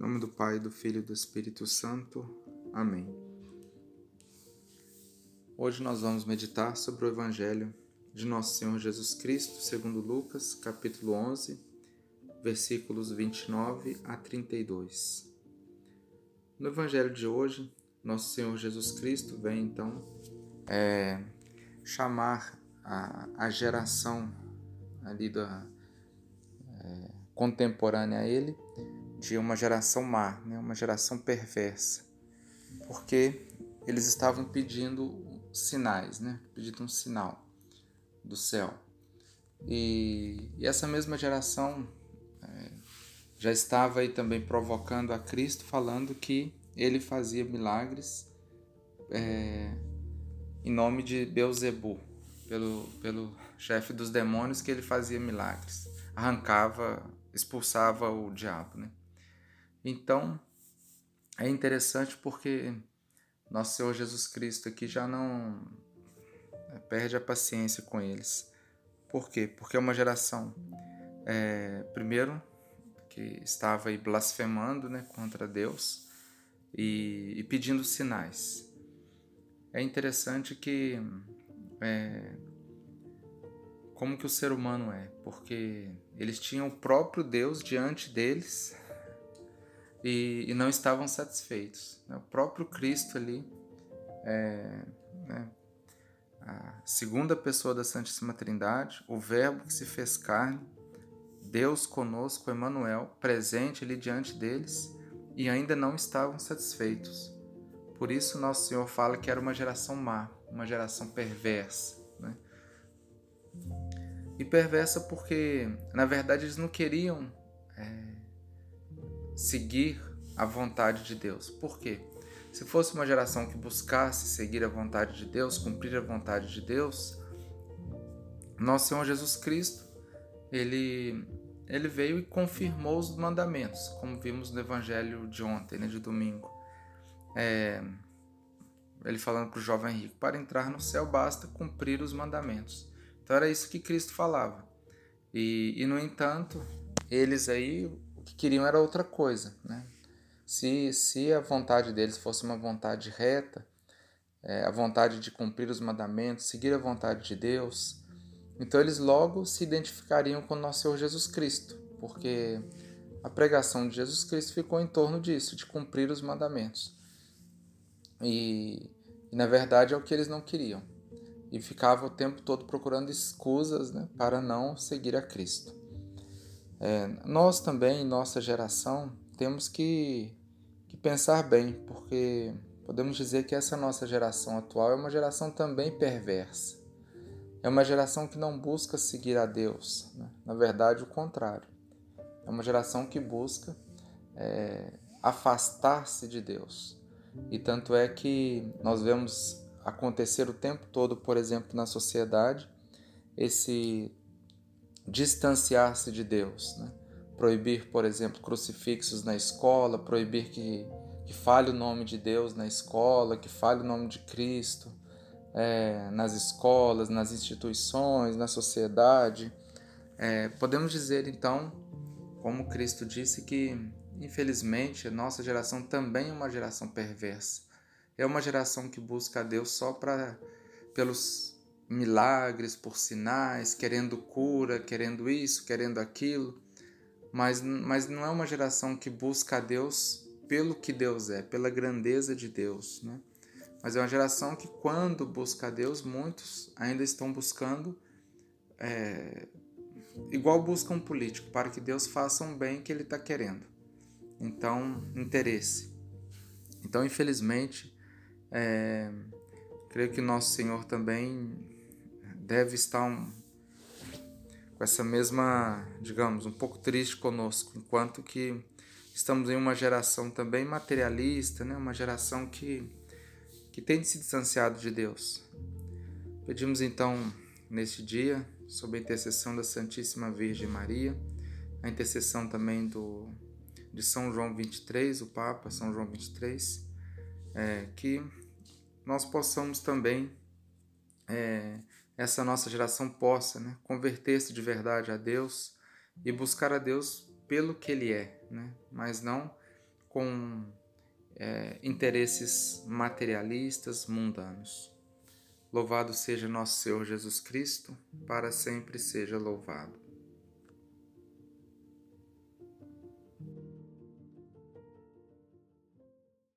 Em nome do Pai, do Filho e do Espírito Santo. Amém. Hoje nós vamos meditar sobre o Evangelho de Nosso Senhor Jesus Cristo, segundo Lucas, capítulo 11, versículos 29 a 32. No Evangelho de hoje, Nosso Senhor Jesus Cristo vem então é, chamar a, a geração ali da é, contemporânea a ele de uma geração má, né, uma geração perversa, porque eles estavam pedindo sinais, né, pedindo um sinal do céu. E, e essa mesma geração é, já estava aí também provocando a Cristo, falando que ele fazia milagres é, em nome de Beuzebu, pelo, pelo chefe dos demônios, que ele fazia milagres, arrancava, expulsava o diabo, né? Então, é interessante porque nosso Senhor Jesus Cristo aqui já não é, perde a paciência com eles. Por quê? Porque é uma geração, é, primeiro, que estava aí blasfemando né, contra Deus e, e pedindo sinais. É interessante que é, como que o ser humano é, porque eles tinham o próprio Deus diante deles e, e não estavam satisfeitos. Né? O próprio Cristo ali, é, né? a segunda pessoa da Santíssima Trindade, o Verbo que se fez carne, Deus conosco, Emmanuel, presente ali diante deles, e ainda não estavam satisfeitos. Por isso nosso Senhor fala que era uma geração má, uma geração perversa. Né? E perversa porque, na verdade, eles não queriam é, seguir a vontade de Deus. Por quê? Se fosse uma geração que buscasse seguir a vontade de Deus, cumprir a vontade de Deus, nosso Senhor Jesus Cristo, ele, ele veio e confirmou os mandamentos, como vimos no Evangelho de ontem, né, de domingo. É, ele falando para o jovem rico: para entrar no céu basta cumprir os mandamentos. Então era isso que Cristo falava. E, e no entanto, eles aí que queriam era outra coisa. Né? Se, se a vontade deles fosse uma vontade reta, é, a vontade de cumprir os mandamentos, seguir a vontade de Deus, então eles logo se identificariam com nosso Senhor Jesus Cristo, porque a pregação de Jesus Cristo ficou em torno disso, de cumprir os mandamentos. E, e na verdade é o que eles não queriam. E ficava o tempo todo procurando escusas né, para não seguir a Cristo. É, nós também, nossa geração, temos que, que pensar bem, porque podemos dizer que essa nossa geração atual é uma geração também perversa. É uma geração que não busca seguir a Deus, né? na verdade, o contrário. É uma geração que busca é, afastar-se de Deus. E tanto é que nós vemos acontecer o tempo todo, por exemplo, na sociedade, esse distanciar-se de Deus. Né? Proibir, por exemplo, crucifixos na escola, proibir que, que fale o nome de Deus na escola, que fale o nome de Cristo é, nas escolas, nas instituições, na sociedade. É, podemos dizer então, como Cristo disse, que infelizmente a nossa geração também é uma geração perversa. É uma geração que busca a Deus só para pelos milagres, por sinais, querendo cura, querendo isso, querendo aquilo, mas, mas não é uma geração que busca a Deus pelo que Deus é, pela grandeza de Deus, né? Mas é uma geração que, quando busca a Deus, muitos ainda estão buscando, é, igual buscam um político, para que Deus faça um bem que ele está querendo. Então, interesse. Então, infelizmente, é, creio que nosso Senhor também deve estar um, com essa mesma, digamos, um pouco triste conosco, enquanto que estamos em uma geração também materialista, né? uma geração que, que tem se distanciado de Deus. Pedimos então, neste dia, sob a intercessão da Santíssima Virgem Maria, a intercessão também do, de São João 23, o Papa São João 23, é, que nós possamos também é, essa nossa geração possa né, converter-se de verdade a Deus e buscar a Deus pelo que Ele é, né? mas não com é, interesses materialistas, mundanos. Louvado seja nosso Senhor Jesus Cristo, para sempre seja louvado.